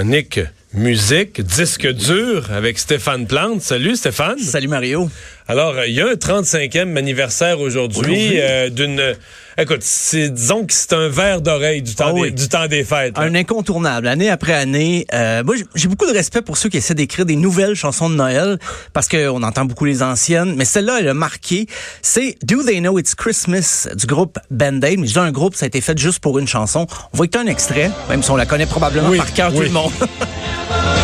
chronique musique, disque dur avec Stéphane Plante. Salut Stéphane. Salut Mario. Alors, il y a un 35e anniversaire aujourd'hui? euh, d'une... Écoute, disons que c'est un verre d'oreille du, temps ah du temps des fêtes. Un incontournable, année après année. Euh, moi, j'ai beaucoup de respect pour ceux qui essaient d'écrire des nouvelles chansons de Noël, parce qu'on entend beaucoup les anciennes, mais celle-là, elle a marqué. C'est Do They Know It's Christmas du groupe Band-Aid. Mais je dis un groupe, ça a été fait juste pour une chanson. On va écouter un extrait, même si on la connaît probablement par cœur tout le monde.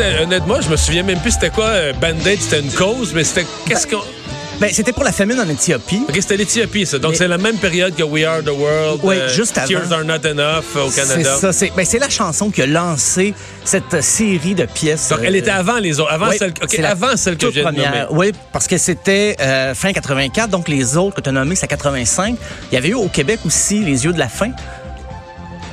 Honnêtement, je me souviens même plus c'était quoi euh, Band-Aid, c'était une cause, mais c'était qu'est-ce qu'on. Ben, c'était pour la famine en Éthiopie. OK, c'était l'Éthiopie, ça. Donc, c'est la même période que We Are the World. Oui, euh, juste avant. Tears Are Not Enough au Canada. C'est ça. Ben, c'est la chanson qui a lancé cette série de pièces. Donc, elle était euh, avant les autres. Avant celle, avant celle que j'ai nommée. Oui, parce que c'était fin 84. Donc, les autres que tu as nommées, c'est 85. Il y avait eu au Québec aussi Les Yeux de la Fin.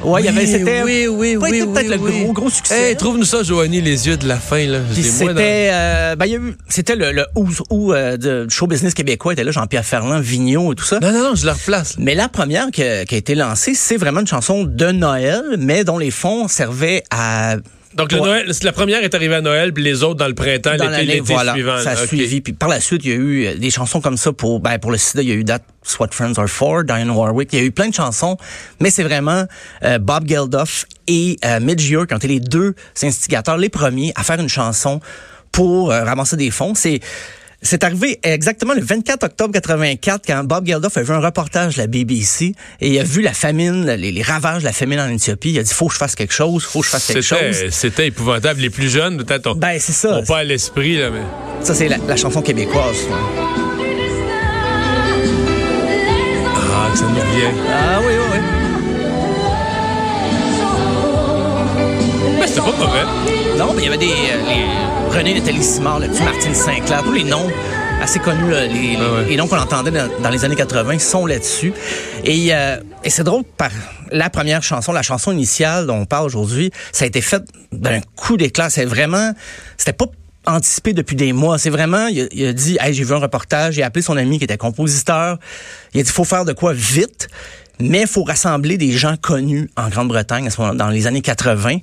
Ouais, il y avait c'était oui, oui, oui, peut-être le gros gros succès. Hey, trouve-nous ça Joanie les yeux de la fin là. C'était euh, ben, c'était le, le ou, euh, de show business québécois était là Jean-Pierre Ferland, Vigneault et tout ça. Non non non, je le replace. Mais la première qui a, qui a été lancée, c'est vraiment une chanson de Noël mais dont les fonds servaient à donc, le Noël, la première est arrivée à Noël, puis les autres dans le printemps, l'été, l'été voilà, suivant. Ça a suivi. Puis par la suite, il y a eu euh, des chansons comme ça pour, ben, pour le sida. Il y a eu That What Friends Are For, Diane Warwick. Il y a eu plein de chansons, mais c'est vraiment euh, Bob Geldof et euh, Midge Ure qui ont été les deux instigateurs, les premiers à faire une chanson pour euh, ramasser des fonds. C'est c'est arrivé exactement le 24 octobre 84 quand Bob Geldof a vu un reportage de la BBC et il a vu la famine, les, ravages de la famine en Éthiopie. Il a dit faut que je fasse quelque chose, faut que je fasse quelque chose. C'était épouvantable. Les plus jeunes peut-être ben, c'est ça. pas à l'esprit là, mais ça c'est la, chanson québécoise. Ah, ça nous vient. Ah oui, oui, c'était pas mauvais. Non, mais il y avait des. Euh, René Nathalie Simard, le petit Martine Sinclair, tous les noms assez connus, les, ah noms qu'on entendait dans, les années 80 sont là-dessus. Et, euh, et c'est drôle, par la première chanson, la chanson initiale dont on parle aujourd'hui, ça a été fait d'un coup d'éclat. C'est vraiment, c'était pas anticipé depuis des mois. C'est vraiment, il a, dit, hey, j'ai vu un reportage, j'ai appelé son ami qui était compositeur. Il a dit, faut faire de quoi vite mais il faut rassembler des gens connus en Grande-Bretagne à ce moment dans les années 80.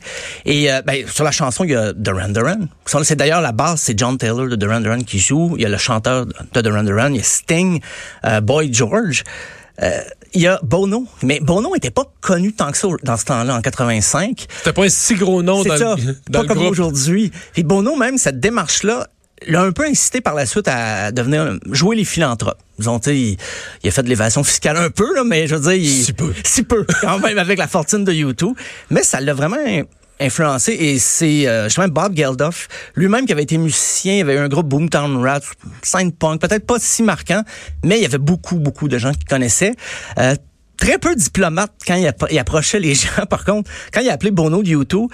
Et euh, ben, sur la chanson, il y a Duran Duran. C'est d'ailleurs la base, c'est John Taylor de Duran Duran qui joue. Il y a le chanteur de Duran Duran, il y a Sting, euh, Boy George. Euh, il y a Bono, mais Bono n'était pas connu tant que ça dans ce temps-là, en 85. C'était pas un si gros nom dans, ça, pas comme aujourd'hui. Et Bono, même, cette démarche-là, l'a un peu incité par la suite à devenir jouer les philanthropes. Disons, il, il a fait de l'évasion fiscale un peu, là, mais je veux dire, il, si peu, si peu, quand même avec la fortune de YouTube. Mais ça l'a vraiment influencé et c'est euh, justement Bob Geldof lui-même qui avait été musicien, il avait eu un groupe Boomtown Rats, Saint Punk, peut-être pas si marquant, mais il y avait beaucoup beaucoup de gens qui connaissaient. Euh, très peu diplomate quand il, il, approchait les gens. Par contre, quand il a appelé Bono de YouTube,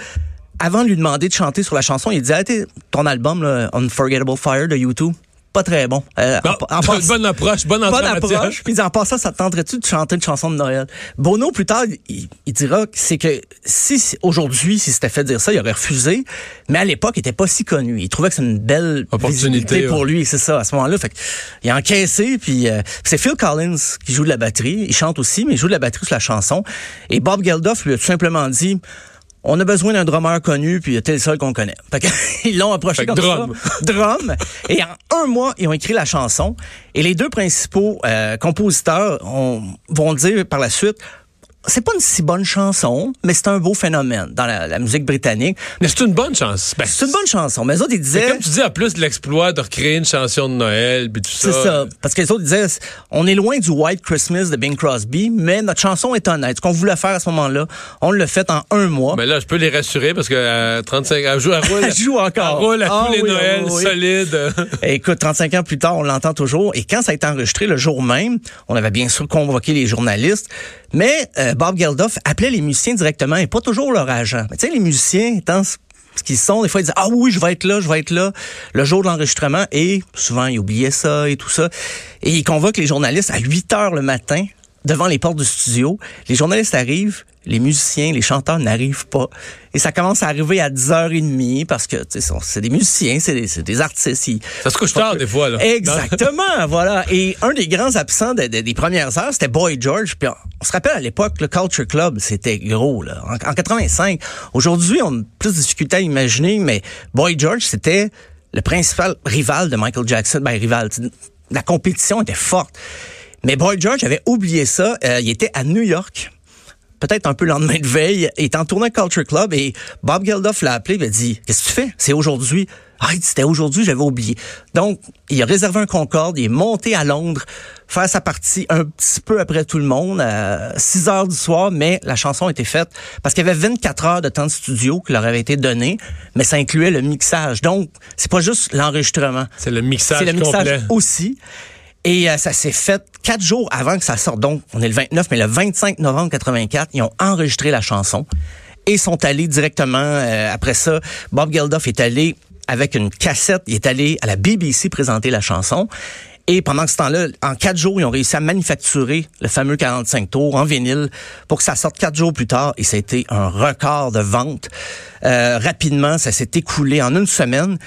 avant de lui demander de chanter sur la chanson, il disait ton album là, Unforgettable Fire de YouTube pas très bon. Euh, bonne approche, bonne, bonne approche. Puis en passant, ça te tenterait-tu de chanter une chanson de Noël? Bono, plus tard, il, dira que c'est que si aujourd'hui, si c'était fait dire ça, il aurait refusé. Mais à l'époque, il était pas si connu. Il trouvait que c'est une belle opportunité pour lui, c'est ça. À ce moment-là, fait il a encaissé. Puis euh, c'est Phil Collins qui joue de la batterie. Il chante aussi, mais il joue de la batterie sur la chanson. Et Bob Geldof lui a tout simplement dit on a besoin d'un drummer connu, puis t'es le seul qu'on connaît. ils l'ont approché comme drum. ça. Drum. Et en un mois, ils ont écrit la chanson. Et les deux principaux euh, compositeurs vont dire par la suite, c'est pas une si bonne chanson, mais c'est un beau phénomène dans la, musique britannique. Mais c'est une bonne chanson. Ben, c'est une bonne chanson. Mais les autres, ils disaient... Comme tu dis, en plus de l'exploit de recréer une chanson de Noël, puis tout ça. C'est ça. Parce que les autres disaient, on est loin du White Christmas de Bing Crosby, mais notre chanson est honnête. Ce qu'on voulait faire à ce moment-là, on l'a fait en un mois. Mais là, je peux les rassurer parce que euh, 35 elle joue, roule, elle joue encore. Elle roule à ah tous les Noëls, solide. écoute, 35 ans plus tard, on l'entend toujours. Et quand ça a été enregistré le jour même, on avait bien sûr convoqué les journalistes. Mais euh, Bob Geldof appelait les musiciens directement et pas toujours leur agent. Mais tu sais, les musiciens, étant ce qu'ils sont, des fois, ils disent, ah oui, je vais être là, je vais être là, le jour de l'enregistrement. Et souvent, ils oubliaient ça et tout ça. Et ils convoquent les journalistes à 8 heures le matin devant les portes du studio. Les journalistes arrivent, les musiciens, les chanteurs n'arrivent pas. Et ça commence à arriver à 10h30 parce que c'est des musiciens, c'est des, des, artistes. ça se couche tard des fois. Là. Exactement, voilà. Et un des grands absents des premières heures, c'était Boy George. Puis on, se rappelle à l'époque, le Culture Club, c'était gros. Là. En, en 85. Aujourd'hui, on a plus de difficultés à imaginer, mais Boy George, c'était le principal rival de Michael Jackson. Ben, rival, la compétition était forte. Mais Boy George avait oublié ça. Euh, il était à New York peut-être un peu le lendemain de veille, il est en tournée Culture Club et Bob Geldof l'a appelé, il a dit Qu'est-ce que tu fais? C'est aujourd'hui. Ah, c'était aujourd'hui, j'avais oublié. Donc, il a réservé un Concorde, il est monté à Londres, faire sa partie un petit peu après tout le monde, à 6 heures du soir, mais la chanson était faite parce qu'il y avait 24 heures de temps de studio qui leur avait été donné, mais ça incluait le mixage. Donc, c'est pas juste l'enregistrement. C'est le mixage C'est le mixage aussi. Et euh, ça s'est fait quatre jours avant que ça sorte. Donc, on est le 29, mais le 25 novembre 84, ils ont enregistré la chanson et sont allés directement euh, après ça. Bob Geldof est allé avec une cassette, il est allé à la BBC présenter la chanson. Et pendant ce temps-là, en quatre jours, ils ont réussi à manufacturer le fameux 45 tours en vinyle pour que ça sorte quatre jours plus tard. Et ça a été un record de vente. Euh, rapidement, ça s'est écoulé en une semaine,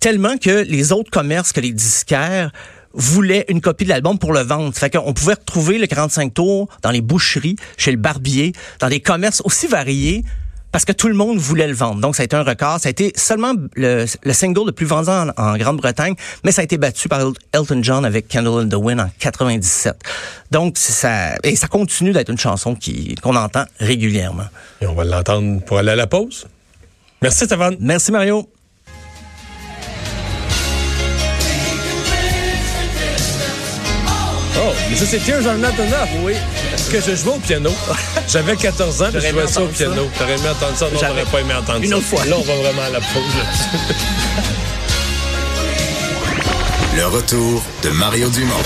tellement que les autres commerces que les disquaires voulait une copie de l'album pour le vendre. Fait qu'on pouvait retrouver le 45 tours dans les boucheries, chez le barbier, dans des commerces aussi variés parce que tout le monde voulait le vendre. Donc, ça a été un record. Ça a été seulement le, single le plus vendu en, Grande-Bretagne, mais ça a été battu par Elton John avec Candle in the Wind en 97. Donc, ça, et ça continue d'être une chanson qui, qu'on entend régulièrement. Et on va l'entendre pour aller à la pause. Merci, Tavan. Merci, Mario. Mais ça, c'est Tears Are Not Enough. Oui. Que je jouais au piano? J'avais 14 ans, puis je jouais ça au piano. T'aurais aimé entendre ça? Non, j'aurais pas aimé entendre ça. Une autre fois. Là, on va vraiment à la pause. Le retour de Mario Dumont.